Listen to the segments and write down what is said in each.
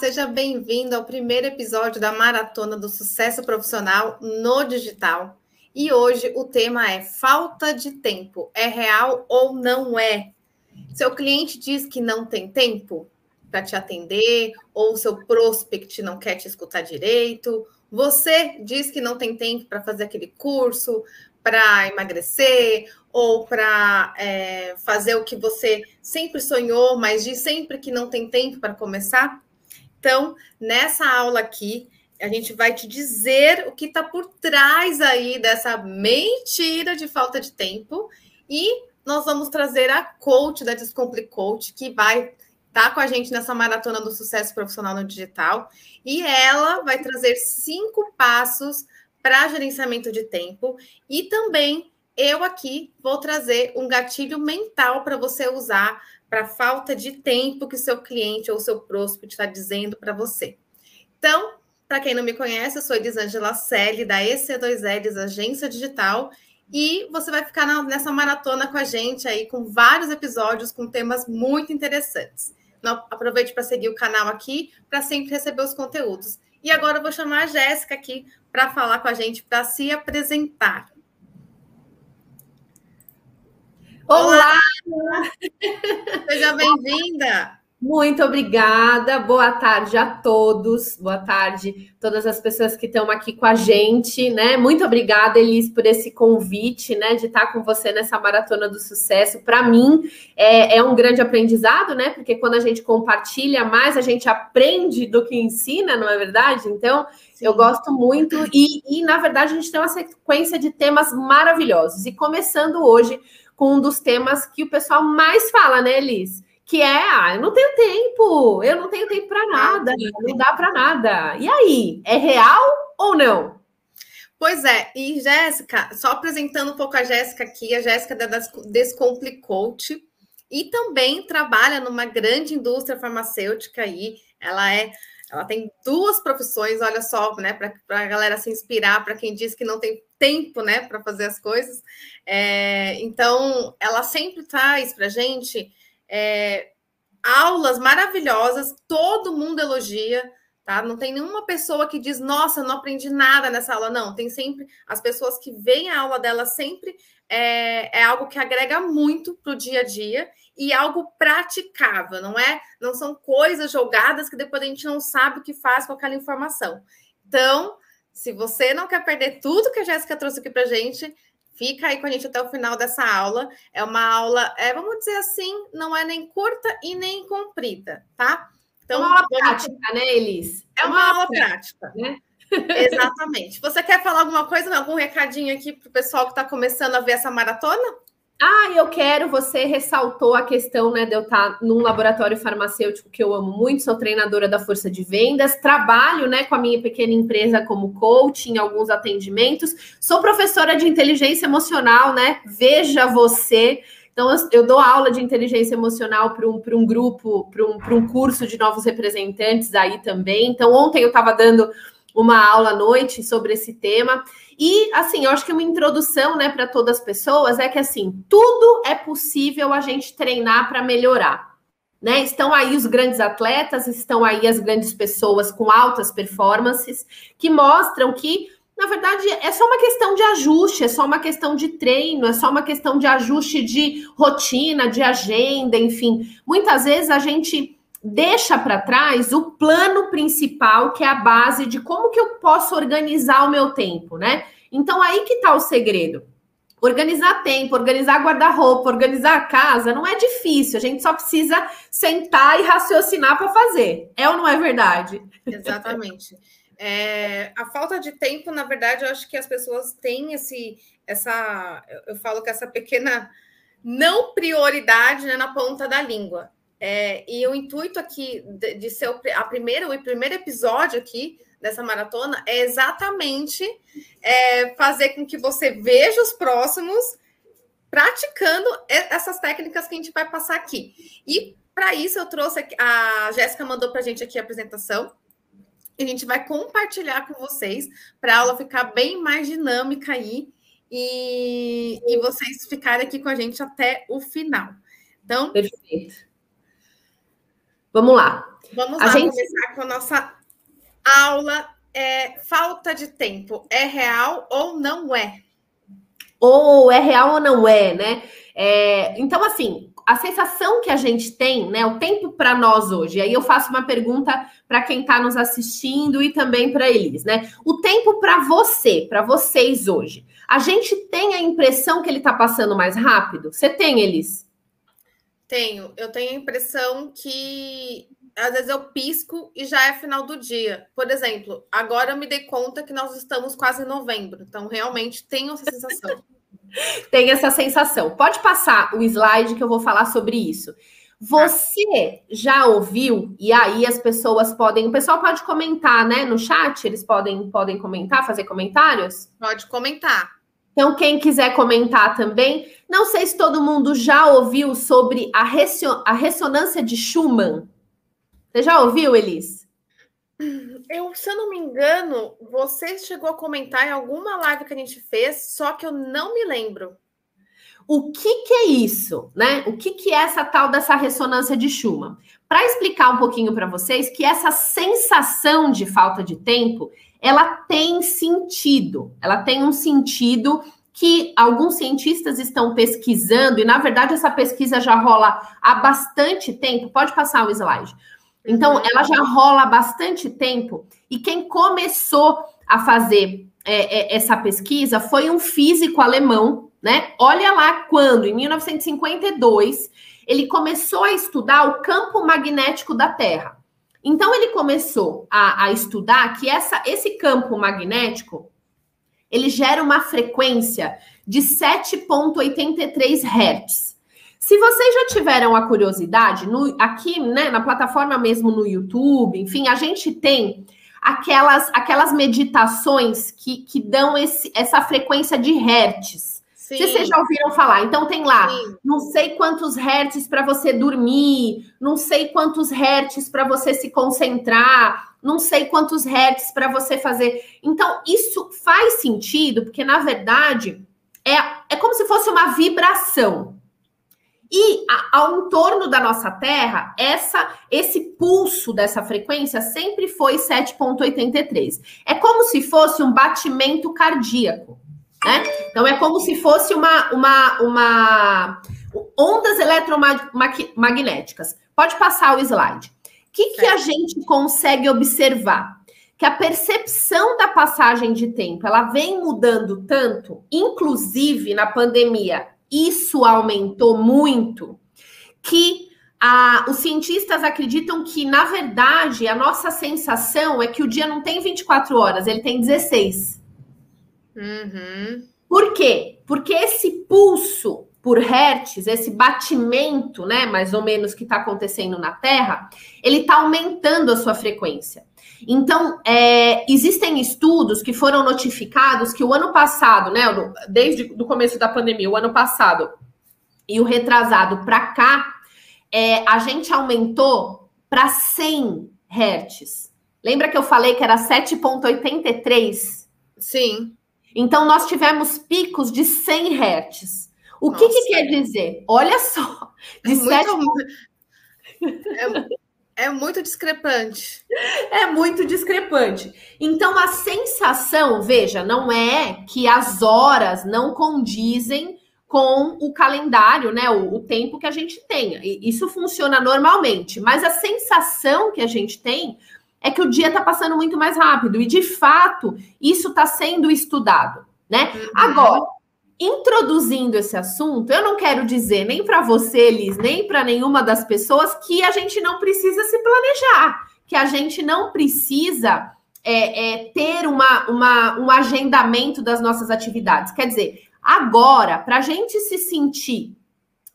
seja bem-vindo ao primeiro episódio da Maratona do Sucesso Profissional no Digital. E hoje o tema é falta de tempo. É real ou não é? Seu cliente diz que não tem tempo para te atender, ou seu prospect não quer te escutar direito. Você diz que não tem tempo para fazer aquele curso, para emagrecer, ou para é, fazer o que você sempre sonhou, mas diz sempre que não tem tempo para começar. Então, nessa aula aqui, a gente vai te dizer o que está por trás aí dessa mentira de falta de tempo. E nós vamos trazer a coach da Descomplicate Coach, que vai estar tá com a gente nessa maratona do sucesso profissional no digital, e ela vai trazer cinco passos para gerenciamento de tempo. E também eu aqui vou trazer um gatilho mental para você usar para a falta de tempo que o seu cliente ou seu prospect está dizendo para você. Então, para quem não me conhece, eu sou Elisângela Selle, da EC2Ls, Agência Digital, e você vai ficar na, nessa maratona com a gente aí, com vários episódios com temas muito interessantes. Então, aproveite para seguir o canal aqui, para sempre receber os conteúdos. E agora eu vou chamar a Jéssica aqui para falar com a gente, para se apresentar. Olá! Olá. Seja bem-vinda! Muito obrigada. Boa tarde a todos. Boa tarde todas as pessoas que estão aqui com a gente, né? Muito obrigada, Elis, por esse convite, né? De estar com você nessa maratona do sucesso. Para mim é, é, um grande aprendizado, né? Porque quando a gente compartilha mais, a gente aprende do que ensina, não é verdade? Então Sim. eu gosto muito e, e na verdade a gente tem uma sequência de temas maravilhosos. E começando hoje com um dos temas que o pessoal mais fala, né, Elis? que é, ah, eu não tenho tempo, eu não tenho tempo para nada, não dá para nada. E aí, é real ou não? Pois é, e Jéssica, só apresentando um pouco a Jéssica aqui, a Jéssica da Descomplicote, e também trabalha numa grande indústria farmacêutica aí. Ela é, ela tem duas profissões, olha só, né, para a galera se inspirar, para quem diz que não tem tempo, né, para fazer as coisas. É, então, ela sempre traz para gente é, aulas maravilhosas, todo mundo elogia, tá? Não tem nenhuma pessoa que diz, nossa, não aprendi nada nessa aula. Não, tem sempre as pessoas que veem a aula dela sempre é, é algo que agrega muito para o dia a dia e algo praticável, não é? Não são coisas jogadas que depois a gente não sabe o que faz com aquela informação. Então, se você não quer perder tudo que a Jéssica trouxe aqui para gente, Fica aí com a gente até o final dessa aula. É uma aula, é, vamos dizer assim, não é nem curta e nem comprida, tá? Então, uma aula prática, né, Elis? É uma, uma aula prática, né? Exatamente. Você quer falar alguma coisa, algum recadinho aqui para o pessoal que está começando a ver essa maratona? Ah, eu quero, você ressaltou a questão né, de eu estar num laboratório farmacêutico que eu amo muito, sou treinadora da força de vendas, trabalho né, com a minha pequena empresa como coach em alguns atendimentos, sou professora de inteligência emocional, né? Veja você. Então, eu dou aula de inteligência emocional para um, um grupo, para um, um curso de novos representantes aí também. Então, ontem eu estava dando uma aula à noite sobre esse tema. E assim, eu acho que uma introdução, né, para todas as pessoas é que assim, tudo é possível a gente treinar para melhorar. Né? Estão aí os grandes atletas, estão aí as grandes pessoas com altas performances que mostram que na verdade, é só uma questão de ajuste, é só uma questão de treino, é só uma questão de ajuste de rotina, de agenda, enfim. Muitas vezes a gente deixa para trás o plano principal, que é a base de como que eu posso organizar o meu tempo, né? Então aí que está o segredo. Organizar tempo, organizar guarda-roupa, organizar a casa não é difícil, a gente só precisa sentar e raciocinar para fazer. É ou não é verdade? Exatamente. É, a falta de tempo, na verdade, eu acho que as pessoas têm esse, essa, eu falo que essa pequena não prioridade né, na ponta da língua. É, e o intuito aqui de, de ser o, a primeira, o primeiro episódio aqui dessa maratona é exatamente é, fazer com que você veja os próximos praticando essas técnicas que a gente vai passar aqui. E para isso eu trouxe aqui, a Jéssica mandou para a gente aqui a apresentação. E a gente vai compartilhar com vocês para a aula ficar bem mais dinâmica aí e, e vocês ficarem aqui com a gente até o final. Então, Perfeito. Vamos lá. Vamos a lá gente... começar com a nossa aula. É, falta de tempo é real ou não é? Ou é real ou não é, né? É, então, assim, a sensação que a gente tem, né? O tempo para nós hoje. Aí eu faço uma pergunta para quem está nos assistindo e também para eles, né? O tempo para você, para vocês hoje. A gente tem a impressão que ele está passando mais rápido? Você tem, Elis? Tenho. Eu tenho a impressão que às vezes eu pisco e já é final do dia. Por exemplo, agora eu me dei conta que nós estamos quase em novembro. Então, realmente tenho essa sensação. Tem essa sensação. Pode passar o slide que eu vou falar sobre isso. Você já ouviu? E aí as pessoas podem, o pessoal pode comentar, né, no chat, eles podem podem comentar, fazer comentários? Pode comentar. Então, quem quiser comentar também, não sei se todo mundo já ouviu sobre a, a ressonância de Schumann. Você já ouviu, Elis? Eu, se eu não me engano, você chegou a comentar em alguma live que a gente fez, só que eu não me lembro. O que, que é isso, né? O que, que é essa tal dessa ressonância de Schumann? Para explicar um pouquinho para vocês que essa sensação de falta de tempo, ela tem sentido. Ela tem um sentido que alguns cientistas estão pesquisando, e na verdade essa pesquisa já rola há bastante tempo. Pode passar o slide. Então, uhum. ela já rola há bastante tempo, e quem começou a fazer é, é, essa pesquisa foi um físico alemão, né? Olha lá quando, em 1952, ele começou a estudar o campo magnético da Terra. Então, ele começou a, a estudar que essa, esse campo magnético ele gera uma frequência de 7,83 Hz. Se vocês já tiveram a curiosidade, no, aqui, né, na plataforma mesmo no YouTube, enfim, a gente tem aquelas, aquelas meditações que, que dão esse, essa frequência de hertz. Sim. Vocês já ouviram falar, então tem lá, Sim. não sei quantos hertz para você dormir, não sei quantos hertz para você se concentrar, não sei quantos hertz para você fazer. Então, isso faz sentido, porque na verdade é, é como se fosse uma vibração. E ao entorno da nossa Terra, essa esse pulso dessa frequência sempre foi 7.83. É como se fosse um batimento cardíaco, né? Então é como se fosse uma uma, uma ondas eletromagnéticas. Pode passar o slide. O que, que a gente consegue observar? Que a percepção da passagem de tempo ela vem mudando tanto, inclusive na pandemia isso aumentou muito, que a, os cientistas acreditam que, na verdade, a nossa sensação é que o dia não tem 24 horas, ele tem 16. Uhum. Por quê? Porque esse pulso por hertz, esse batimento, né, mais ou menos que está acontecendo na Terra, ele está aumentando a sua frequência. Então, é, existem estudos que foram notificados que o ano passado, né, desde o começo da pandemia, o ano passado e o retrasado para cá, é, a gente aumentou para 100 hertz. Lembra que eu falei que era 7,83? Sim. Então, nós tivemos picos de 100 hertz. O que, que, quer dizer? Olha só, de é 7... Muito... É é muito discrepante. É muito discrepante. Então, a sensação, veja, não é que as horas não condizem com o calendário, né? O, o tempo que a gente tem. Isso funciona normalmente, mas a sensação que a gente tem é que o dia está passando muito mais rápido. E, de fato, isso está sendo estudado, né? Uhum. Agora, introduzindo esse assunto, eu não quero dizer nem para você, Liz, nem para nenhuma das pessoas que a gente não precisa se planejar, que a gente não precisa é, é, ter uma, uma, um agendamento das nossas atividades. Quer dizer, agora, para a gente se sentir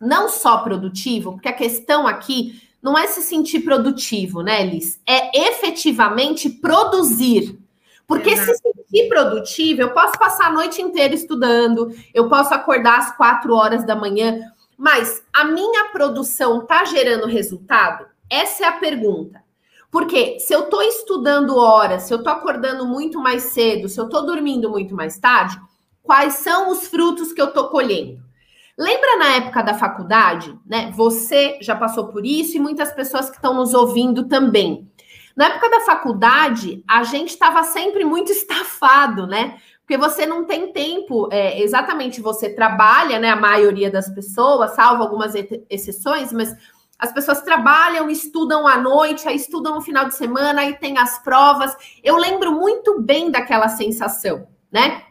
não só produtivo, porque a questão aqui não é se sentir produtivo, né, Liz? É efetivamente produzir. Porque Exato. se sentir produtivo, eu posso passar a noite inteira estudando, eu posso acordar às quatro horas da manhã, mas a minha produção está gerando resultado? Essa é a pergunta. Porque se eu estou estudando horas, se eu estou acordando muito mais cedo, se eu estou dormindo muito mais tarde, quais são os frutos que eu estou colhendo? Lembra na época da faculdade, né? Você já passou por isso e muitas pessoas que estão nos ouvindo também. Na época da faculdade, a gente estava sempre muito estafado, né? Porque você não tem tempo, é, exatamente, você trabalha, né? A maioria das pessoas, salvo algumas exceções, mas as pessoas trabalham, estudam à noite, aí estudam no final de semana, aí tem as provas. Eu lembro muito bem daquela sensação, né?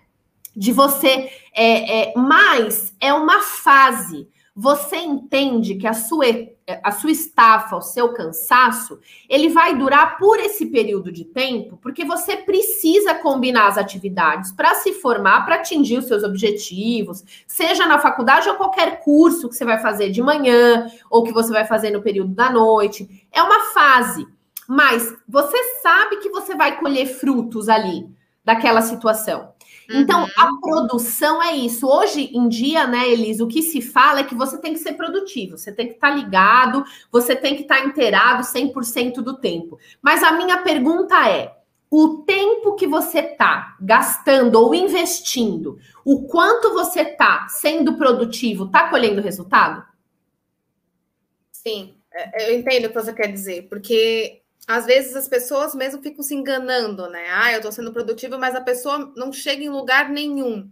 De você. É, é, mas é uma fase. Você entende que a sua a sua estafa, o seu cansaço, ele vai durar por esse período de tempo, porque você precisa combinar as atividades para se formar, para atingir os seus objetivos, seja na faculdade ou qualquer curso que você vai fazer de manhã ou que você vai fazer no período da noite. É uma fase, mas você sabe que você vai colher frutos ali daquela situação. Então, uhum. a produção é isso. Hoje em dia, né, Elis, o que se fala é que você tem que ser produtivo, você tem que estar tá ligado, você tem que estar tá inteirado 100% do tempo. Mas a minha pergunta é: o tempo que você está gastando ou investindo, o quanto você está sendo produtivo, está colhendo resultado? Sim, é, eu entendo o que você quer dizer, porque às vezes as pessoas mesmo ficam se enganando, né? Ah, eu estou sendo produtiva, mas a pessoa não chega em lugar nenhum.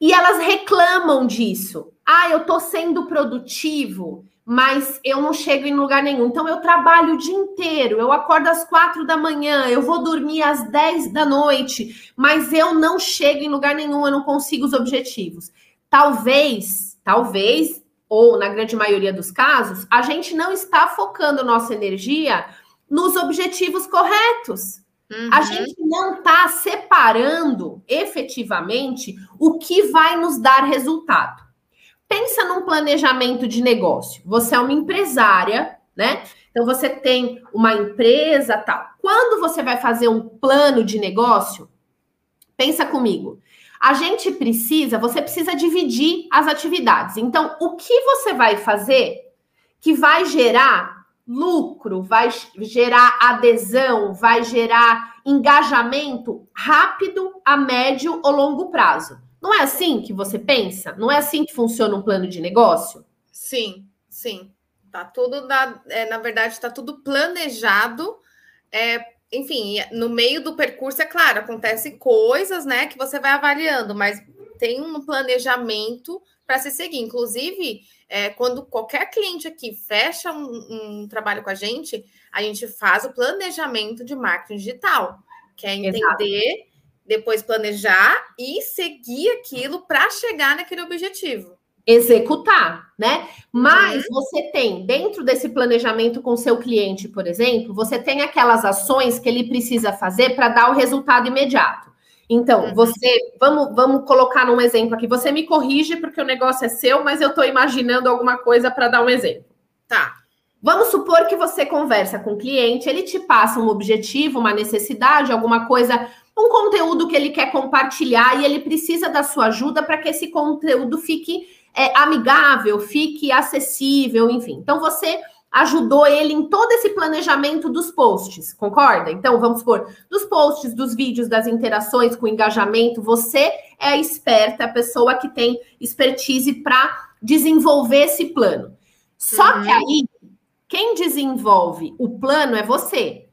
E elas reclamam disso. Ah, eu estou sendo produtivo, mas eu não chego em lugar nenhum. Então eu trabalho o dia inteiro, eu acordo às quatro da manhã, eu vou dormir às dez da noite, mas eu não chego em lugar nenhum, eu não consigo os objetivos. Talvez, talvez ou na grande maioria dos casos, a gente não está focando nossa energia nos objetivos corretos. Uhum. A gente não está separando efetivamente o que vai nos dar resultado. Pensa num planejamento de negócio. Você é uma empresária, né? Então você tem uma empresa, tal. Quando você vai fazer um plano de negócio, pensa comigo. A gente precisa, você precisa dividir as atividades. Então, o que você vai fazer que vai gerar lucro, vai gerar adesão, vai gerar engajamento rápido, a médio ou longo prazo? Não é assim que você pensa? Não é assim que funciona um plano de negócio? Sim, sim. Tá tudo, na, é, na verdade, está tudo planejado é, enfim, no meio do percurso, é claro, acontecem coisas, né, que você vai avaliando, mas tem um planejamento para se seguir. Inclusive, é, quando qualquer cliente aqui fecha um, um, trabalho com a gente, a gente faz o planejamento de marketing digital, que é entender, Exato. depois planejar e seguir aquilo para chegar naquele objetivo executar, né? Mas uhum. você tem, dentro desse planejamento com seu cliente, por exemplo, você tem aquelas ações que ele precisa fazer para dar o resultado imediato. Então, uhum. você, vamos, vamos colocar num exemplo aqui. Você me corrige porque o negócio é seu, mas eu estou imaginando alguma coisa para dar um exemplo. Tá. Vamos supor que você conversa com o cliente, ele te passa um objetivo, uma necessidade, alguma coisa, um conteúdo que ele quer compartilhar e ele precisa da sua ajuda para que esse conteúdo fique é, amigável, fique acessível, enfim. Então você ajudou ele em todo esse planejamento dos posts, concorda? Então, vamos supor, dos posts, dos vídeos, das interações com engajamento, você é a esperta, a pessoa que tem expertise para desenvolver esse plano. Só uhum. que aí, quem desenvolve o plano é você.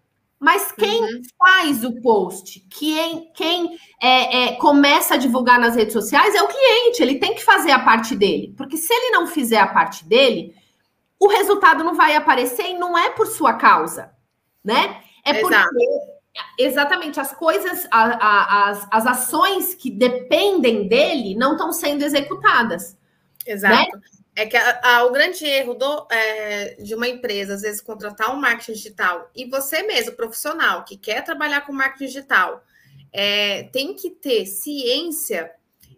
Mas quem uhum. faz o post, quem, quem é, é, começa a divulgar nas redes sociais é o cliente, ele tem que fazer a parte dele. Porque se ele não fizer a parte dele, o resultado não vai aparecer e não é por sua causa, né? É Exato. porque exatamente as coisas, a, a, as, as ações que dependem dele não estão sendo executadas. Exato. Né? É que a, a, o grande erro do, é, de uma empresa, às vezes, contratar um marketing digital e você mesmo, profissional, que quer trabalhar com marketing digital, é, tem que ter ciência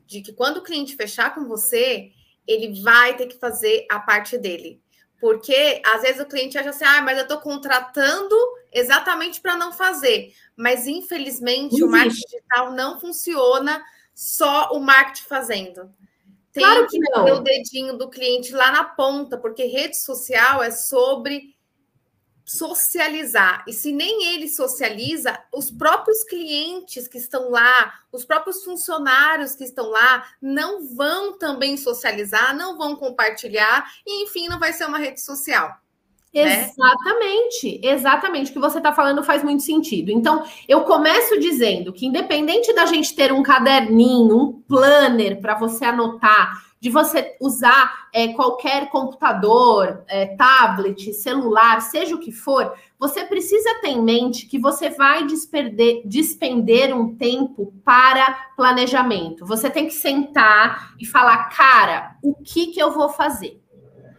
de que quando o cliente fechar com você, ele vai ter que fazer a parte dele. Porque às vezes o cliente acha assim, ah, mas eu estou contratando exatamente para não fazer. Mas infelizmente o marketing digital não funciona só o marketing fazendo. Tem claro que, que ter o dedinho do cliente lá na ponta, porque rede social é sobre socializar. E se nem ele socializa, os próprios clientes que estão lá, os próprios funcionários que estão lá, não vão também socializar, não vão compartilhar, e enfim, não vai ser uma rede social. Né? Exatamente, exatamente. O que você está falando faz muito sentido. Então, eu começo dizendo que, independente da gente ter um caderninho, um planner para você anotar, de você usar é, qualquer computador, é, tablet, celular, seja o que for, você precisa ter em mente que você vai despender, despender um tempo para planejamento. Você tem que sentar e falar, cara, o que, que eu vou fazer?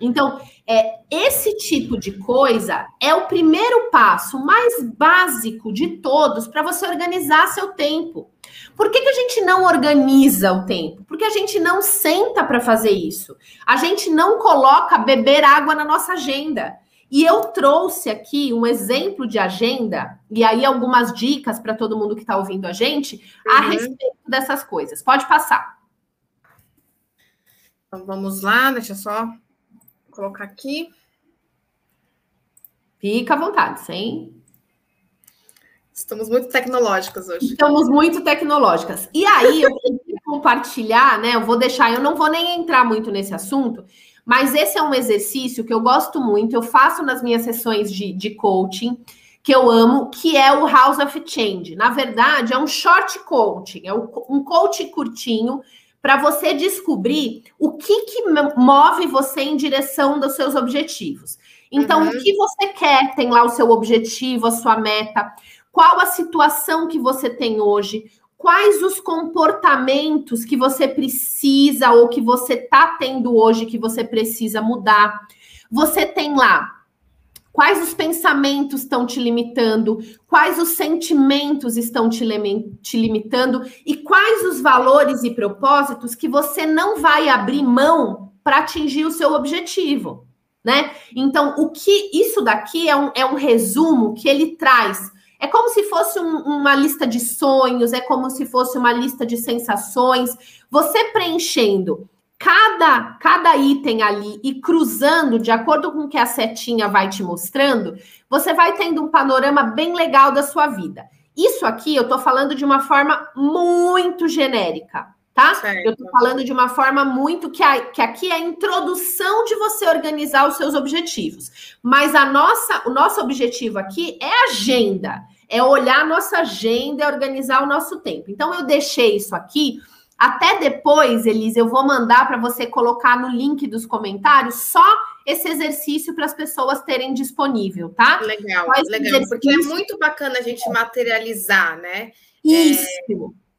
Então, é, esse tipo de coisa é o primeiro passo mais básico de todos para você organizar seu tempo. Por que, que a gente não organiza o tempo? Porque a gente não senta para fazer isso. A gente não coloca beber água na nossa agenda. E eu trouxe aqui um exemplo de agenda, e aí algumas dicas para todo mundo que está ouvindo a gente a uhum. respeito dessas coisas. Pode passar. Então vamos lá, deixa só colocar aqui. Fica à vontade, sem. Estamos muito tecnológicas hoje. Estamos muito tecnológicas. E aí, eu queria compartilhar, né? Eu vou deixar, eu não vou nem entrar muito nesse assunto, mas esse é um exercício que eu gosto muito, eu faço nas minhas sessões de, de coaching, que eu amo, que é o House of Change. Na verdade, é um short coaching, é um coaching curtinho para você descobrir o que, que move você em direção dos seus objetivos. Então, uhum. o que você quer, tem lá o seu objetivo, a sua meta, qual a situação que você tem hoje, quais os comportamentos que você precisa ou que você está tendo hoje que você precisa mudar. Você tem lá Quais os pensamentos estão te limitando? Quais os sentimentos estão te, te, limitando? E quais os valores e propósitos que você não vai abrir mão para atingir o seu objetivo? Né? Então, o que isso daqui é um, é um resumo que ele traz. É como se fosse um, uma lista de sonhos, é como se fosse uma lista de sensações. Você preenchendo cada, cada item ali e cruzando de acordo com o que a setinha vai te mostrando, você vai tendo um panorama bem legal da sua vida. Isso aqui eu tô falando de uma forma muito genérica, tá? Certo. Eu tô falando de uma forma muito que, a, que aqui é a introdução de você organizar os seus objetivos. Mas a nossa, o nosso objetivo aqui é agenda, é olhar a nossa agenda, é organizar o nosso tempo. Então eu deixei isso aqui até depois, Elise, eu vou mandar para você colocar no link dos comentários só esse exercício para as pessoas terem disponível, tá? Legal, legal, porque é muito bacana a gente materializar, né? Isso. É,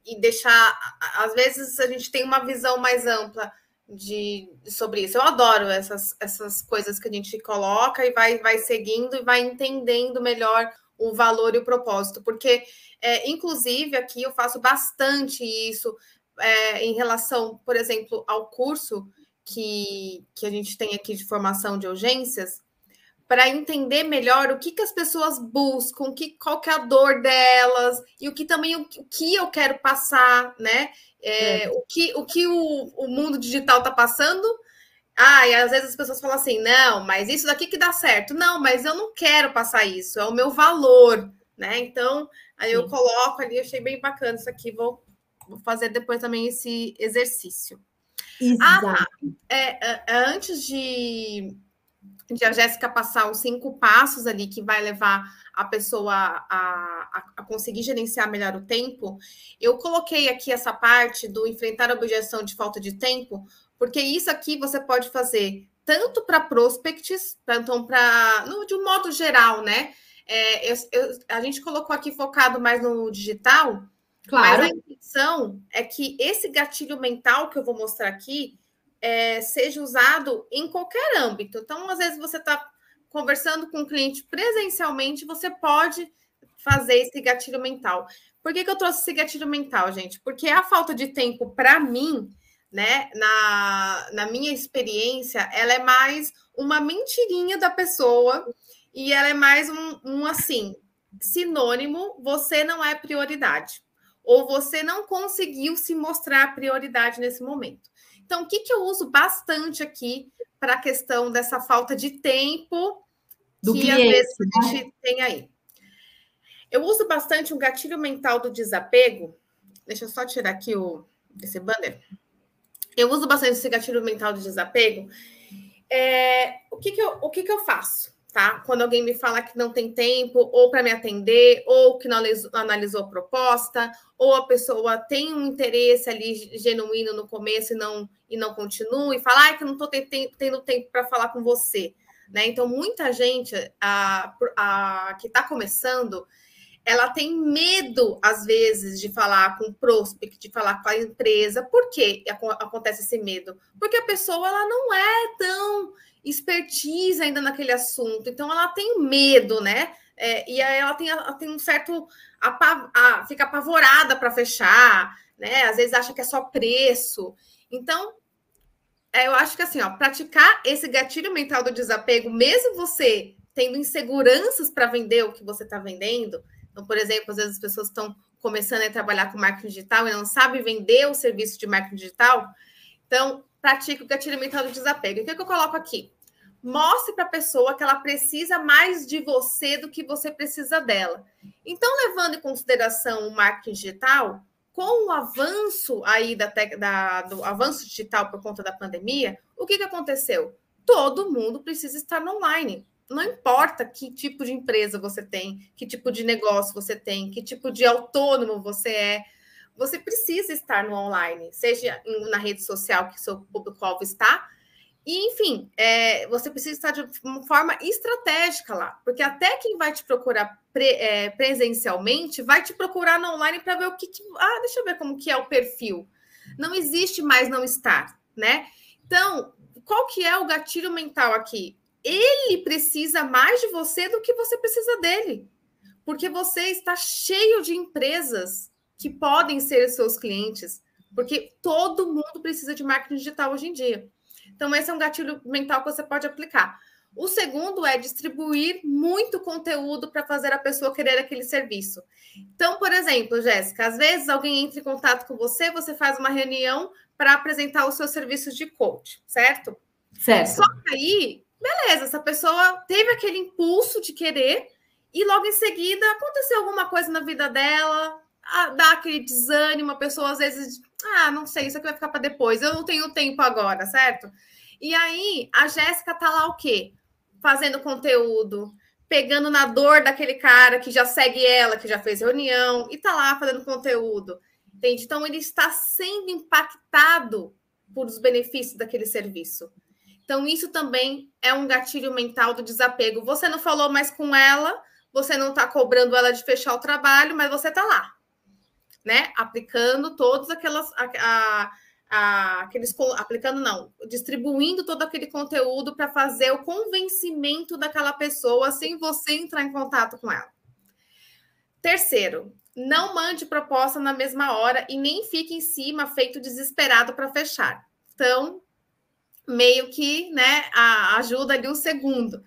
e deixar, às vezes a gente tem uma visão mais ampla de sobre isso. Eu adoro essas, essas coisas que a gente coloca e vai, vai seguindo e vai entendendo melhor o valor e o propósito, porque é, inclusive aqui eu faço bastante isso é, em relação, por exemplo, ao curso que, que a gente tem aqui de formação de urgências, para entender melhor o que, que as pessoas buscam, que, qual que é a dor delas, e o que também o, que eu quero passar, né? É, é. O que o, que o, o mundo digital está passando. Ah, e às vezes as pessoas falam assim, não, mas isso daqui que dá certo. Não, mas eu não quero passar isso, é o meu valor, né? Então, aí eu coloco ali, achei bem bacana isso aqui, vou Vou fazer depois também esse exercício. Exato. Ah, é, é, antes de, de a Jéssica passar os cinco passos ali que vai levar a pessoa a, a, a, conseguir gerenciar melhor o tempo, eu coloquei aqui essa parte do enfrentar a objeção de falta de tempo, porque isso aqui você pode fazer tanto para prospects, então para de um modo geral, né? É, eu, eu, a gente colocou aqui focado mais no digital, Claro. Mas a intenção é que esse gatilho mental que eu vou mostrar aqui é, seja usado em qualquer âmbito. Então, às vezes, você está conversando com o um cliente presencialmente, você pode fazer esse gatilho mental. Por que, que eu trouxe esse gatilho mental, gente? Porque a falta de tempo, para mim, né, na, na minha experiência, ela é mais uma mentirinha da pessoa e ela é mais um, um assim, sinônimo, você não é prioridade ou você não conseguiu se mostrar prioridade nesse momento. Então, o que, que eu uso bastante aqui para a questão dessa falta de tempo do que cliente, às vezes a né? gente tem aí. Eu uso bastante um gatilho mental do desapego. Deixa eu só tirar aqui o, esse banner. Eu uso bastante esse gatilho mental do desapego. É, o que, que, eu, o que, que eu faço? Tá? Quando alguém me fala que não tem tempo, ou para me atender, ou que não analisou, a proposta, ou a pessoa tem um interesse ali genuíno no começo e não, e não continua, e fala ah, que não estou tendo tempo para falar com você. Né? Então, muita gente a, a, que está começando, ela tem medo, às vezes, de falar com o prospect, de falar com a empresa. Por que acontece esse medo? Porque a pessoa ela não é tão expertise ainda naquele assunto, então ela tem medo, né? É, e aí ela tem, ela tem um certo. Apav a, fica apavorada para fechar, né? Às vezes acha que é só preço. Então, é, eu acho que assim, ó, praticar esse gatilho mental do desapego, mesmo você tendo inseguranças para vender o que você está vendendo. Então, por exemplo, às vezes as pessoas estão começando a trabalhar com marketing digital e não sabem vender o serviço de marketing digital. Então, pratique o gatilho mental do desapego. o que, é que eu coloco aqui? Mostre para a pessoa que ela precisa mais de você do que você precisa dela. Então, levando em consideração o marketing digital, com o avanço aí da, da, do avanço digital por conta da pandemia, o que, que aconteceu? Todo mundo precisa estar online. Não importa que tipo de empresa você tem, que tipo de negócio você tem, que tipo de autônomo você é, você precisa estar no online, seja na rede social que seu público-alvo está, e, enfim, é, você precisa estar de uma forma estratégica lá, porque até quem vai te procurar pre, é, presencialmente vai te procurar no online para ver o que, que, Ah, deixa eu ver como que é o perfil. Não existe mais não estar, né? Então, qual que é o gatilho mental aqui? Ele precisa mais de você do que você precisa dele. Porque você está cheio de empresas que podem ser seus clientes, porque todo mundo precisa de marketing digital hoje em dia. Então, esse é um gatilho mental que você pode aplicar. O segundo é distribuir muito conteúdo para fazer a pessoa querer aquele serviço. Então, por exemplo, Jéssica, às vezes alguém entra em contato com você, você faz uma reunião para apresentar os seus serviços de coach, certo? Certo. Só que aí, beleza, essa pessoa teve aquele impulso de querer e logo em seguida aconteceu alguma coisa na vida dela, dá aquele desânimo, a pessoa às vezes, ah, não sei, isso aqui vai ficar para depois, eu não tenho tempo agora, certo? E aí a Jéssica tá lá o quê? Fazendo conteúdo, pegando na dor daquele cara que já segue ela, que já fez reunião e tá lá fazendo conteúdo. Entende? Então ele está sendo impactado por os benefícios daquele serviço. Então isso também é um gatilho mental do desapego. Você não falou mais com ela, você não está cobrando ela de fechar o trabalho, mas você está lá né? Aplicando todos aquelas. A, a, a, aqueles aplicando não, distribuindo todo aquele conteúdo para fazer o convencimento daquela pessoa sem você entrar em contato com ela. Terceiro, não mande proposta na mesma hora e nem fique em cima feito desesperado para fechar. Então, meio que, né, ajuda ali um segundo.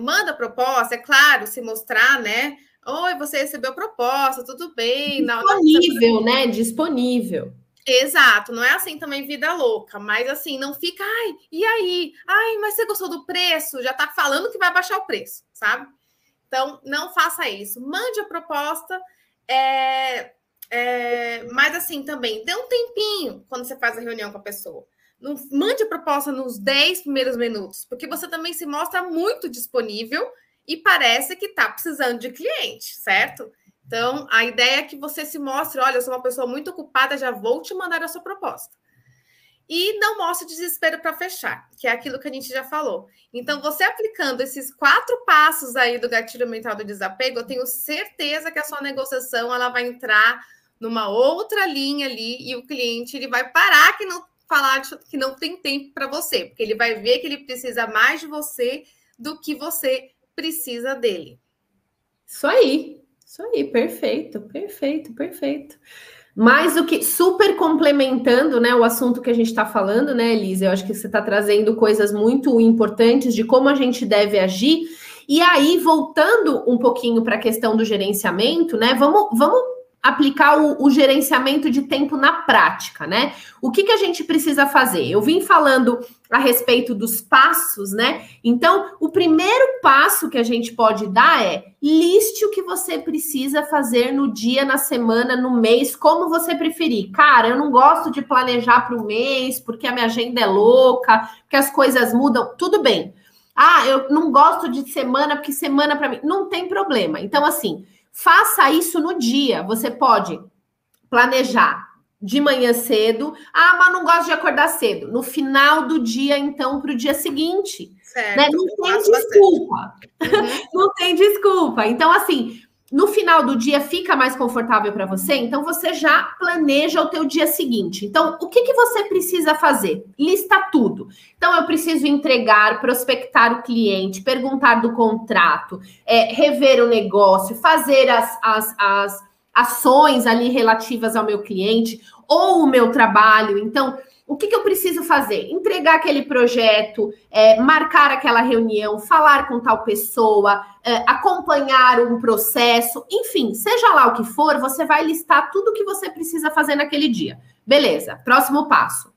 Manda proposta, é claro, se mostrar, né, Oi, você recebeu proposta, tudo bem. Disponível, não, né? Disponível. Exato, não é assim também vida louca, mas assim, não fica, ai, e aí? Ai, mas você gostou do preço? Já tá falando que vai baixar o preço, sabe? Então, não faça isso. Mande a proposta, é, é, mas assim também, dê um tempinho quando você faz a reunião com a pessoa. Não, mande a proposta nos 10 primeiros minutos, porque você também se mostra muito disponível e parece que está precisando de cliente, certo? Então, a ideia é que você se mostre: olha, eu sou uma pessoa muito ocupada, já vou te mandar a sua proposta. E não mostre desespero para fechar, que é aquilo que a gente já falou. Então, você aplicando esses quatro passos aí do gatilho mental do desapego, eu tenho certeza que a sua negociação ela vai entrar numa outra linha ali e o cliente ele vai parar que não falar que não tem tempo para você, porque ele vai ver que ele precisa mais de você do que você precisa dele. Isso aí, isso aí, perfeito, perfeito, perfeito. Mais do que super complementando, né, o assunto que a gente está falando, né, Elisa? Eu acho que você está trazendo coisas muito importantes de como a gente deve agir. E aí, voltando um pouquinho para a questão do gerenciamento, né? Vamos, vamos aplicar o, o, gerenciamento de tempo na prática, né? O que, que a gente precisa fazer? Eu vim falando a respeito dos passos, né? Então, o primeiro passo que a gente pode dar é liste o que você precisa fazer no dia, na semana, no mês, como você preferir. Cara, eu não gosto de planejar para o mês, porque a minha agenda é louca, porque as coisas mudam. Tudo bem. Ah, eu não gosto de semana, porque semana para mim. Não tem problema. Então, assim Faça isso no dia. Você pode planejar de manhã cedo. Ah, mas não gosto de acordar cedo. No final do dia, então, para o dia seguinte. Certo, né? Não tem desculpa. Uhum. não tem desculpa. Então, assim, no final do dia fica mais confortável para você, então você já planeja o teu dia seguinte. Então, o que, que você precisa fazer? Lista tudo. Então, eu preciso entregar, prospectar o cliente, perguntar do contrato, é, rever o negócio, fazer as, as, as ações ali relativas ao meu cliente ou o meu trabalho. Então, o que, que, eu preciso fazer? Entregar aquele projeto, é, marcar aquela reunião, falar com tal pessoa, é, acompanhar um processo, enfim, seja lá o que for, você vai listar tudo o que você precisa fazer naquele dia. Beleza, próximo passo.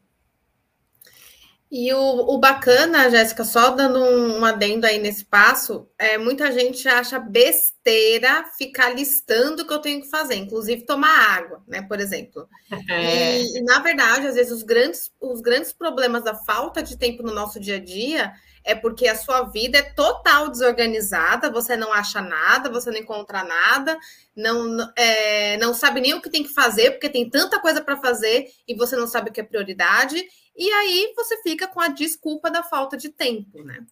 E o, o bacana, Jéssica, só dando um, um adendo aí nesse passo, é, muita gente acha besteira ficar listando o que eu tenho que fazer, inclusive tomar água, né, por exemplo. É. E, e, na verdade, às vezes, os grandes, os grandes problemas da falta de tempo no nosso dia a dia é porque a sua vida é total desorganizada, você não acha nada, você não encontra nada, não, é, não sabe nem o que tem que fazer, porque tem tanta coisa para fazer e você não sabe o que é prioridade. E aí você fica com a desculpa da falta de tempo, né?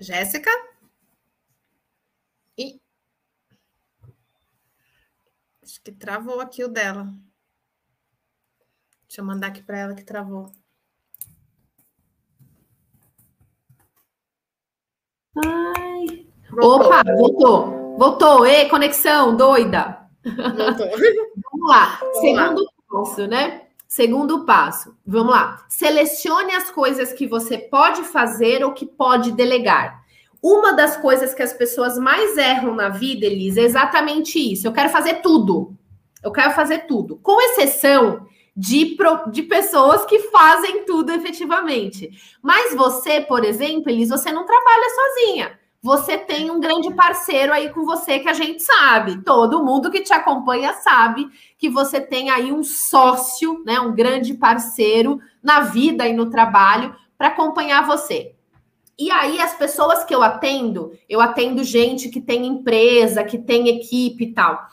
Jéssica? E acho que travou aqui o dela. Deixa eu mandar aqui para ela que travou. Ai. Voltou. Opa, voltou. Voltou, e conexão doida. Voltou. Vamos lá. Vamos Segundo lá. passo, né? Segundo passo. Vamos lá. Selecione as coisas que você pode fazer ou que pode delegar. Uma das coisas que as pessoas mais erram na vida, Elisa, é exatamente isso. Eu quero fazer tudo. Eu quero fazer tudo. Com exceção de, de pessoas que fazem tudo efetivamente. Mas você, por exemplo, Elisa, você não trabalha sozinha você tem um grande parceiro aí com você que a gente sabe. Todo mundo que te acompanha sabe que você tem aí um sócio, né, um grande parceiro na vida e no trabalho para acompanhar você. E aí as pessoas que eu atendo, eu atendo gente que tem empresa, que tem equipe e tal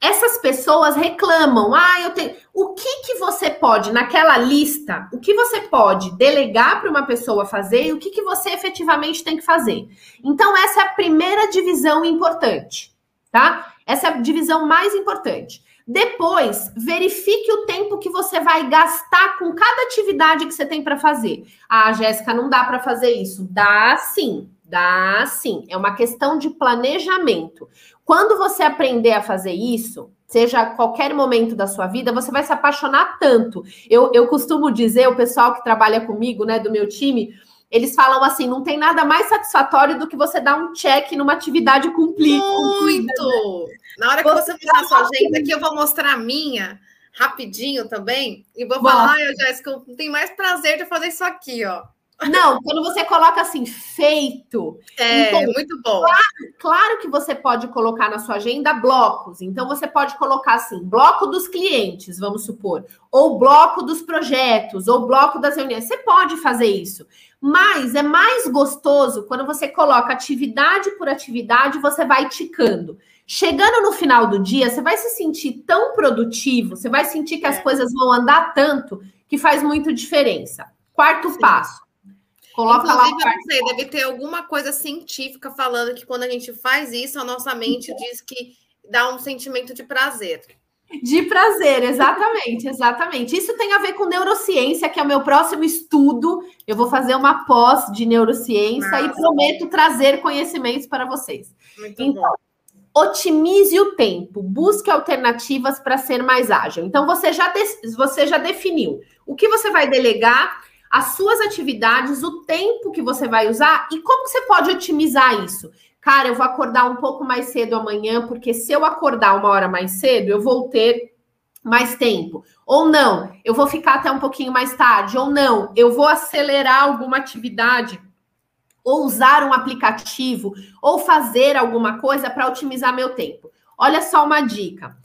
essas pessoas reclamam. Ah, eu tenho. O que que você pode naquela lista? O que você pode delegar para uma pessoa fazer e o que que você efetivamente tem que fazer? Então essa é a primeira divisão importante, tá? Essa é a divisão mais importante. Depois, verifique o tempo que você vai gastar com cada atividade que você tem para fazer. Ah, Jéssica, não dá para fazer isso. Dá sim, dá sim. É uma questão de planejamento. Quando você aprender a fazer isso, seja qualquer momento da sua vida, você vai se apaixonar tanto. Eu, eu costumo dizer, o pessoal que trabalha comigo, né, do meu time, eles falam assim: não tem nada mais satisfatório do que você dar um check numa atividade cumprida. Muito! Na hora que você mostrar a sua agenda aqui, eu vou mostrar a minha rapidinho também. E vou falar, Jéssica, eu tenho mais prazer de fazer isso aqui, ó. Não, quando você coloca assim, feito. É, então, muito bom. Claro, claro, que você pode colocar na sua agenda blocos. Então, você pode colocar assim, bloco dos clientes, vamos supor, ou bloco dos projetos, ou bloco das reuniões. Você pode fazer isso. Mas é mais gostoso quando você coloca atividade por atividade, você vai ticando. Chegando no final do dia, você vai se sentir tão produtivo, você vai sentir que as é. coisas vão andar tanto que faz muito diferença. Quarto Sim. passo Coloca Inclusive, lá. Eu não sei, deve ter alguma coisa científica falando que quando a gente faz isso, a nossa mente diz que dá um sentimento de prazer. De prazer, exatamente, exatamente. Isso tem a ver com neurociência, que é o meu próximo estudo. Eu vou fazer uma pós de neurociência Nossa. e prometo trazer conhecimentos para vocês. Muito então, bom. otimize o tempo, busque alternativas para ser mais ágil. Então, você já, de, você já definiu o que você vai delegar as suas atividades, o tempo que você vai usar e como você pode otimizar isso. Cara, eu vou acordar um pouco mais cedo amanhã, porque se eu acordar uma hora mais cedo, eu vou ter mais tempo. Ou não, eu vou ficar até um pouquinho mais tarde. Ou não, eu vou acelerar alguma atividade, ou usar um aplicativo, ou fazer alguma coisa para otimizar meu tempo. Olha só uma dica.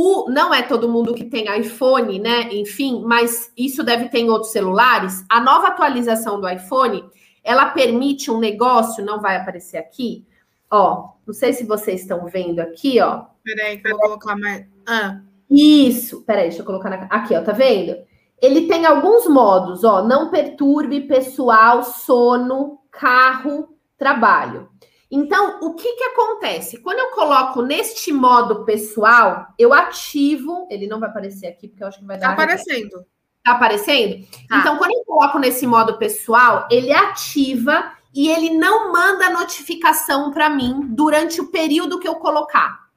O, não é todo mundo que tem iPhone, né? Enfim, mas isso deve ter em outros celulares. A nova atualização do iPhone, ela permite um negócio, não vai aparecer aqui. Ó, não sei se vocês estão vendo aqui, ó. Peraí, que eu vou colocar mais. Ah. Isso, peraí, deixa eu colocar na... aqui, ó, tá vendo? Ele tem alguns modos, ó, não perturbe pessoal, sono, carro, trabalho. Então, o que que acontece? Quando eu coloco neste modo pessoal, eu ativo, ele não vai aparecer aqui porque eu acho que vai dar. Tá aparecendo. Tá aparecendo? Tá. Então, quando eu coloco nesse modo pessoal, ele ativa e ele não manda notificação para mim durante o período que eu colocar.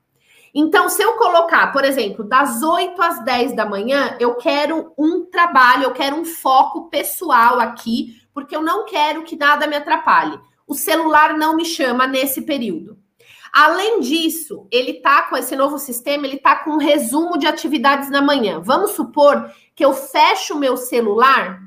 Então, se eu colocar, por exemplo, das 8 às 10 da manhã, eu quero um trabalho, eu quero um foco pessoal aqui, porque eu não quero que nada me atrapalhe o celular não me chama nesse período. Além disso, ele tá com esse novo sistema, ele tá com um resumo de atividades na manhã. Vamos supor que eu fecho o meu celular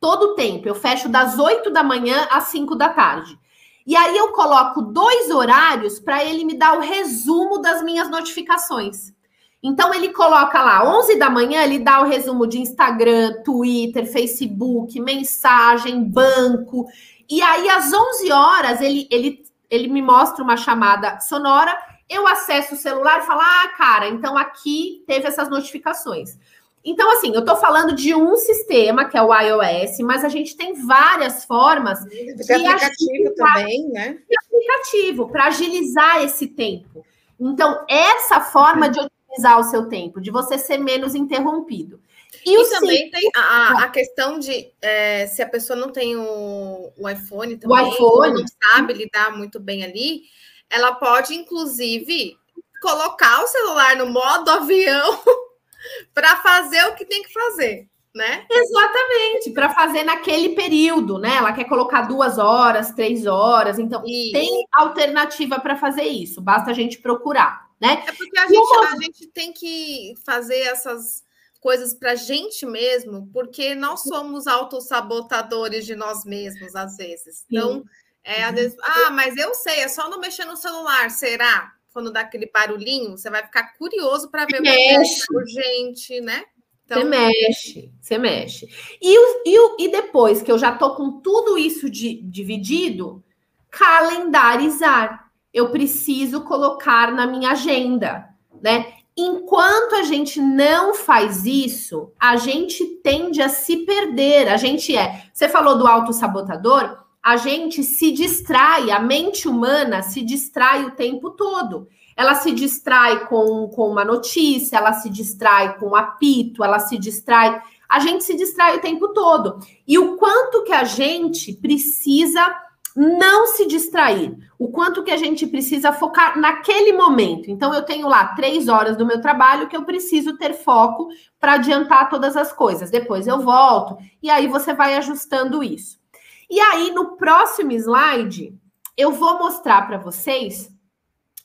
todo o tempo. Eu fecho das 8 da manhã às 5 da tarde. E aí eu coloco dois horários para ele me dar o resumo das minhas notificações. Então ele coloca lá 11 da manhã, ele dá o resumo de Instagram, Twitter, Facebook, mensagem, banco. E aí, às 11 horas, ele, ele, ele me mostra uma chamada sonora. Eu acesso o celular e falo: Ah, cara, então aqui teve essas notificações. Então, assim, eu estou falando de um sistema, que é o iOS, mas a gente tem várias formas de aplicativo também, né? De aplicativo, para agilizar esse tempo. Então, essa forma de otimizar o seu tempo, de você ser menos interrompido. E, e também tem a, a questão de é, se a pessoa não tem o, o iPhone também, o iPhone. não sabe lidar muito bem ali, ela pode, inclusive, colocar o celular no modo avião para fazer o que tem que fazer. Né? Exatamente, para fazer naquele período, né? Ela quer colocar duas horas, três horas, então isso. tem alternativa para fazer isso, basta a gente procurar, né? É porque a gente, a gente tem que fazer essas coisas para a gente mesmo, porque nós somos autossabotadores de nós mesmos, às vezes. Então, é, às vezes, ah, mas eu sei, é só não mexer no celular, será? Quando dá aquele barulhinho, você vai ficar curioso para ver o que é urgente, né? Então... Você mexe, você mexe. E, e, e depois que eu já tô com tudo isso de, dividido, calendarizar. Eu preciso colocar na minha agenda, né? Enquanto a gente não faz isso, a gente tende a se perder. A gente é. Você falou do autossabotador, a gente se distrai, a mente humana se distrai o tempo todo. Ela se distrai com, com uma notícia, ela se distrai com um apito, ela se distrai. A gente se distrai o tempo todo. E o quanto que a gente precisa não se distrair. O quanto que a gente precisa focar naquele momento. Então, eu tenho lá três horas do meu trabalho que eu preciso ter foco para adiantar todas as coisas. Depois eu volto e aí você vai ajustando isso. E aí, no próximo slide, eu vou mostrar para vocês.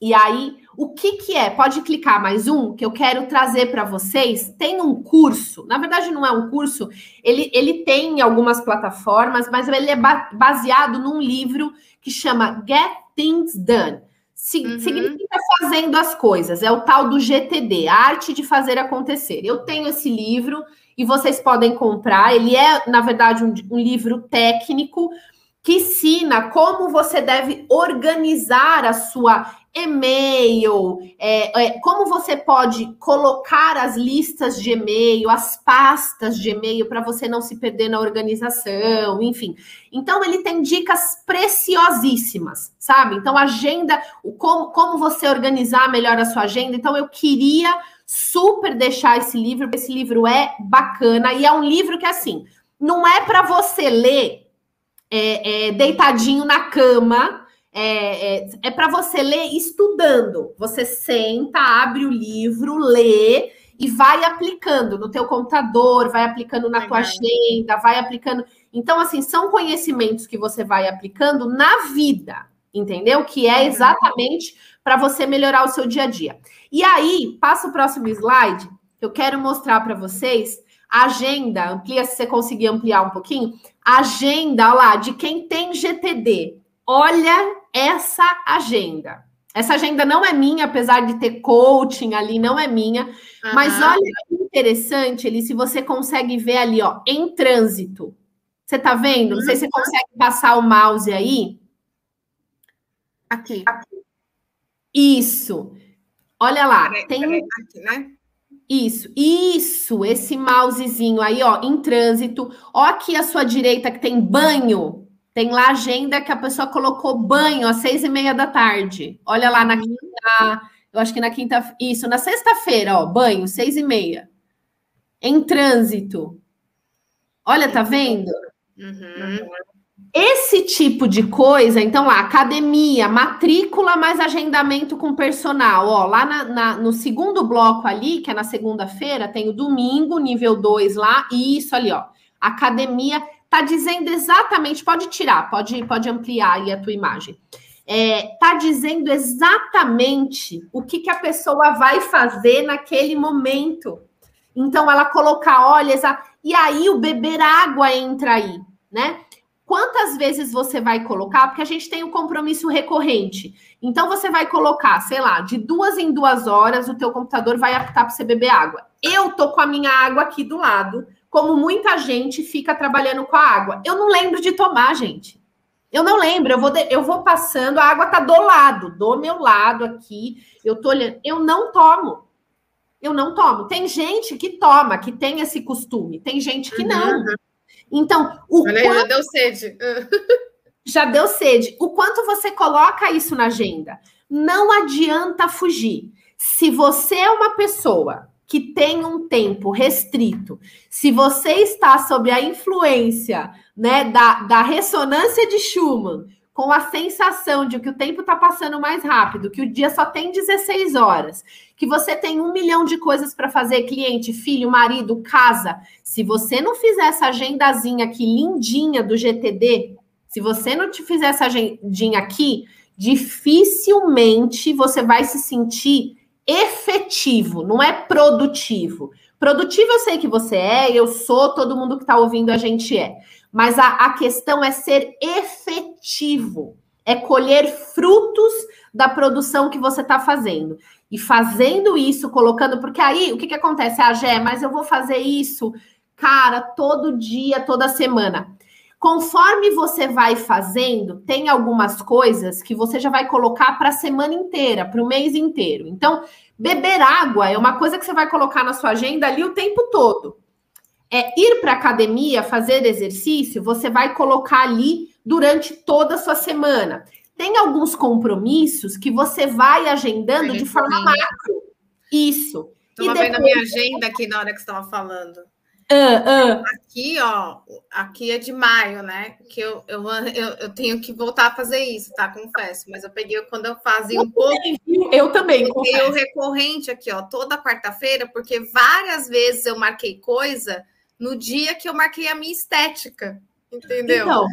E aí, o que que é? Pode clicar mais um que eu quero trazer para vocês. Tem um curso, na verdade não é um curso, ele, ele tem em algumas plataformas, mas ele é baseado num livro que chama Get Things Done. uhum. Significa fazendo as coisas, é o tal do GTD, a arte de fazer acontecer. Eu tenho esse livro e vocês podem comprar. Ele é, na verdade, um, um livro técnico que ensina como você deve organizar a sua e-mail, é, é, como você pode colocar as listas de e-mail, as pastas de e-mail para você não se perder na organização, enfim. Então ele tem dicas preciosíssimas, sabe? Então agenda, como, como você organizar melhor a sua agenda. Então eu queria super deixar esse livro, porque esse livro é bacana e é um livro que assim não é para você ler é, é, deitadinho na cama é, é, é para você ler estudando. Você senta, abre o livro, lê, e vai aplicando no teu computador, vai aplicando na tua agenda, vai aplicando. Então, assim, são conhecimentos que você vai aplicando na vida, entendeu? Que é uhum. exatamente para você melhorar o seu dia a dia. E aí, passa o próximo slide, eu quero mostrar para vocês a agenda, amplia se você conseguir ampliar um pouquinho, a agenda lá de quem tem GTD. Olha essa agenda. Essa agenda não é minha, apesar de ter coaching ali, não é minha. Uhum. Mas olha que interessante, ele se você consegue ver ali, ó, em trânsito. Você tá vendo? Não sei se você consegue passar o mouse aí. Aqui. Isso. Olha lá, tem aqui, né? Isso, isso, esse mousezinho aí, ó, em trânsito. Ó, aqui à sua direita que tem banho. Tem lá a agenda que a pessoa colocou banho às seis e meia da tarde. Olha lá na quinta, eu acho que na quinta, isso, na sexta-feira, ó, banho, seis e meia. Em trânsito. Olha, tá vendo? Uhum. Esse tipo de coisa, então lá, academia, matrícula mais agendamento com personal. Ó, lá na, na, no segundo bloco ali, que é na segunda-feira, tem o domingo, nível 2 lá, e isso ali, ó. Academia tá dizendo exatamente, pode tirar, pode, pode ampliar aí a tua imagem. É, tá dizendo exatamente o que, que a pessoa vai fazer naquele momento. Então, ela colocar, olha, e aí o beber água entra aí, né? Quantas vezes você vai colocar? Porque a gente tem um compromisso recorrente. Então, você vai colocar, sei lá, de duas em duas horas, o teu computador vai apitar para você beber água. Eu tô com a minha água aqui do lado, como muita gente fica trabalhando com a água. Eu não lembro de tomar, gente. Eu não lembro, eu vou, de, eu vou passando, a água tá do lado, do meu lado aqui, eu tô olhando, eu não tomo. Eu não tomo. Tem gente que toma, que tem esse costume, tem gente que não. Uhum. Então, o Olha quanto... já deu sede. já deu sede. O quanto você coloca isso na agenda? Não adianta fugir. Se você é uma pessoa que tem um tempo restrito, se você está sob a influência né, da, da ressonância de Schumann, com a sensação de que o tempo está passando mais rápido, que o dia só tem 16 horas, que você tem um milhão de coisas para fazer, cliente, filho, marido, casa. Se você não fizer essa agendazinha aqui lindinha do GTD, se você não te fizer essa agendinha aqui, dificilmente você vai se sentir efetivo, não é produtivo. Produtivo eu sei que você é, eu sou, todo mundo que está ouvindo a gente é. Mas a, a questão é ser efetivo, é colher frutos da produção que você está fazendo. E fazendo isso, colocando, porque aí o que, que acontece? Ah, Gé, mas eu vou fazer isso, cara, todo dia, toda semana. Conforme você vai fazendo, tem algumas coisas que você já vai colocar para a semana inteira, para o mês inteiro. Então, beber água é uma coisa que você vai colocar na sua agenda ali o tempo todo. É ir para academia, fazer exercício, você vai colocar ali durante toda a sua semana. Tem alguns compromissos que você vai agendando de forma macro. Isso. Estou vendo a minha agenda aqui na hora que você estava falando. Uh, uh. Aqui, ó, aqui é de maio, né? Que eu, eu, eu, eu, tenho que voltar a fazer isso, tá? Confesso. Mas eu peguei quando eu fazia um pouco. Eu também. Eu peguei o recorrente aqui, ó, toda quarta-feira, porque várias vezes eu marquei coisa no dia que eu marquei a minha estética. Entendeu? Então,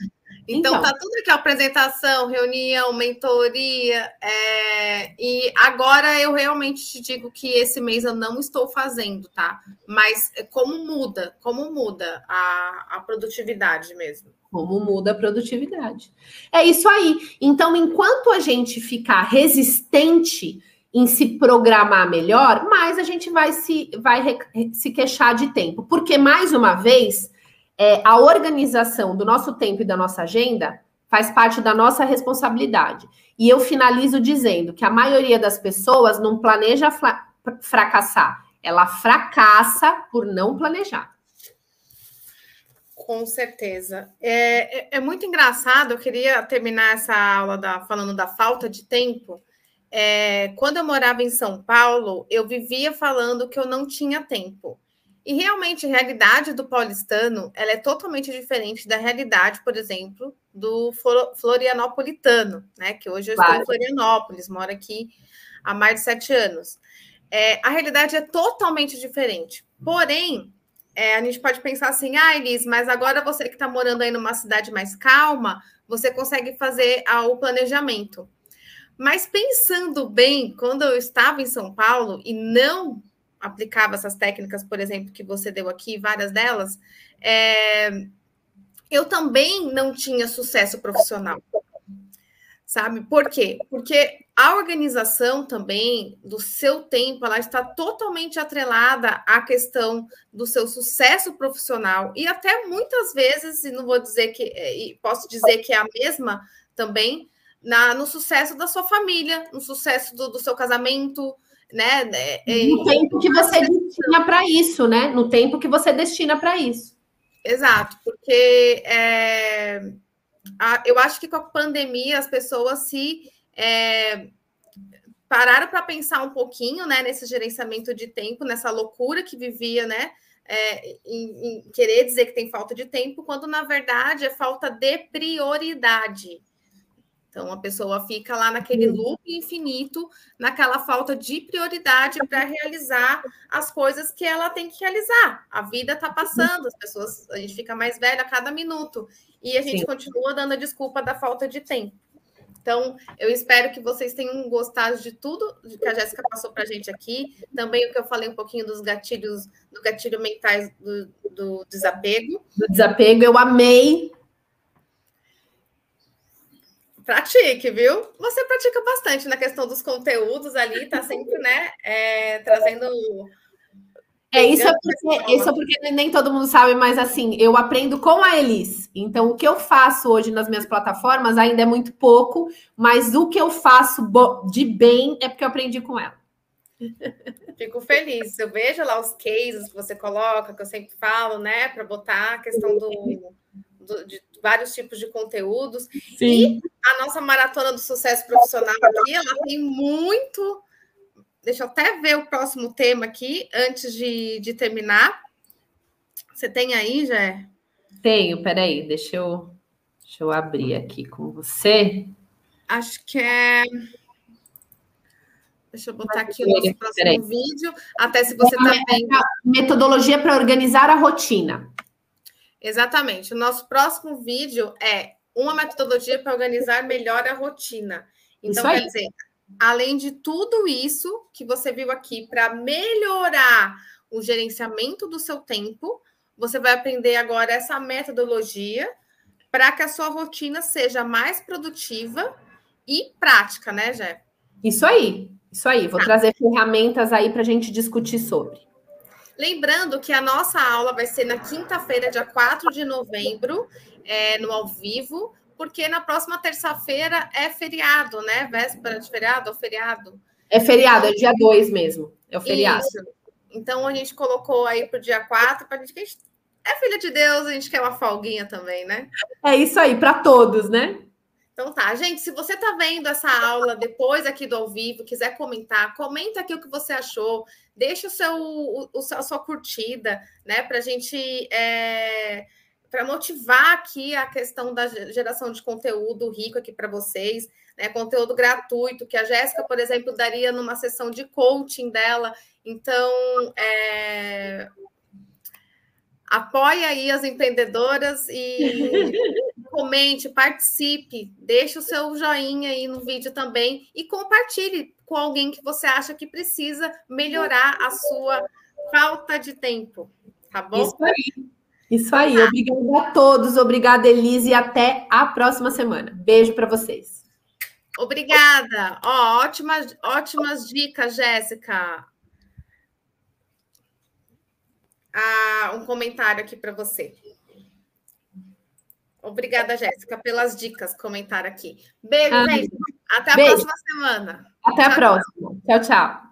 então, então, tá tudo aqui, apresentação, reunião, mentoria. É... E agora eu realmente te digo que esse mês eu não estou fazendo, tá? Mas como muda, como muda a, a produtividade mesmo. Como muda a produtividade. É isso aí. Então, enquanto a gente ficar resistente em se programar melhor, mais a gente vai se, vai se queixar de tempo. Porque, mais uma vez é, a organização do nosso tempo e da nossa agenda faz parte da nossa responsabilidade. E eu finalizo dizendo que a maioria das pessoas não planeja fracassar, ela fracassa por não planejar. Com certeza. É, é, é, muito engraçado, eu queria terminar essa aula da, falando da falta de tempo. É, quando eu morava em São Paulo, eu vivia falando que eu não tinha tempo. E realmente a realidade do paulistano ela é totalmente diferente da realidade, por exemplo, do florianopolitano, né? Que hoje eu claro. estou em Florianópolis, moro aqui há mais de sete anos. é, a realidade é totalmente diferente. Porém, é, a gente pode pensar assim, ah, Elis, mas agora você que está morando aí numa cidade mais calma, você consegue fazer a, o planejamento. Mas pensando bem, quando eu estava em São Paulo e não aplicava essas técnicas, por exemplo, que você deu aqui, várias delas, é, eu também não tinha sucesso profissional. Sabe por quê? Porque a organização também do seu tempo, ela está totalmente atrelada à questão do seu sucesso profissional e até muitas vezes, e não vou dizer que, é, posso dizer que é a mesma também, na, no sucesso da sua família, no sucesso do, do seu casamento, né? É, é, no tempo que você destina para isso, né? No tempo que você destina para isso. Exato, porque é, a, eu acho que com a pandemia as pessoas se é, pararam para pensar um pouquinho, né, nesse gerenciamento de tempo, nessa loucura que vivia, né? É, em, em, querer dizer que tem falta de tempo, quando na verdade é falta de prioridade. Então, a pessoa fica lá naquele loop infinito, naquela falta de prioridade para realizar as coisas que ela tem que realizar. A vida está passando, as pessoas, a gente fica mais velha a cada minuto e a gente Sim. continua dando a desculpa da falta de tempo. Então, eu espero que vocês tenham gostado de tudo que a Jéssica passou para a gente aqui. Também o que eu falei um pouquinho dos gatilhos, do gatilho mentais do, do desapego. Do desapego, eu amei Pratique, viu? Você pratica bastante na questão dos conteúdos ali, tá sempre, né, é, trazendo. É isso, é porque, isso é porque nem todo mundo sabe, mas assim, eu aprendo com a Elis. Então, o que eu faço hoje nas minhas plataformas ainda é muito pouco, mas o que eu faço de bem é porque eu aprendi com ela. Fico feliz. Eu vejo lá os cases que você coloca, que eu sempre falo, né, para botar a questão do, do, de vários tipos de conteúdos. Sim. E a nossa maratona do sucesso profissional aqui, ela tem muito. Deixa eu até ver o próximo tema aqui, antes de, de terminar. Você tem aí, Jé? Tenho, peraí, deixa eu, deixa eu abrir aqui com você. Acho que é. Deixa eu botar aqui o nosso próximo peraí. vídeo. Até se você está vendo. Metodologia para organizar a rotina. Exatamente. O nosso próximo vídeo é uma metodologia para organizar melhor a rotina. Então, quer dizer, além de tudo isso que você viu aqui, para melhorar o gerenciamento do seu tempo, você vai aprender agora essa metodologia para que a sua rotina seja mais produtiva e prática, né, Jé? Isso aí, isso aí. Vou tá. trazer ferramentas aí para a gente discutir sobre. Lembrando que a nossa aula vai ser na quinta-feira, dia 4 de novembro, é, no ao vivo, porque na próxima terça-feira é feriado, né? Véspera de feriado ou feriado? É feriado, é dia 2 mesmo. É o feriado. Isso. Então a gente colocou aí para o dia 4 para a gente. É filha de Deus, a gente quer uma folguinha também, né? É isso aí, para todos, né? Então tá, gente, se você está vendo essa aula depois aqui do ao vivo, quiser comentar, comenta aqui o que você achou, deixa o seu, o, a sua curtida, né, para a gente é, para motivar aqui a questão da geração de conteúdo rico aqui para vocês, né, conteúdo gratuito que a Jéssica, por exemplo, daria numa sessão de coaching dela. Então, é, apoie aí as empreendedoras e comente, participe, deixe o seu joinha aí no vídeo também e compartilhe com alguém que você acha que precisa melhorar a sua falta de tempo, tá bom? Isso aí. Isso aí. Tá. Obrigada a todos, obrigada Elise e até a próxima semana. Beijo para vocês. Obrigada. Ó, ótimas, ótimas dicas, Jéssica a, um comentário aqui para você. Obrigada, Jéssica, pelas dicas, comentário aqui. Beijo, ah, gente. Até a beijo. próxima semana. Até tchau, a próxima. tchau. tchau.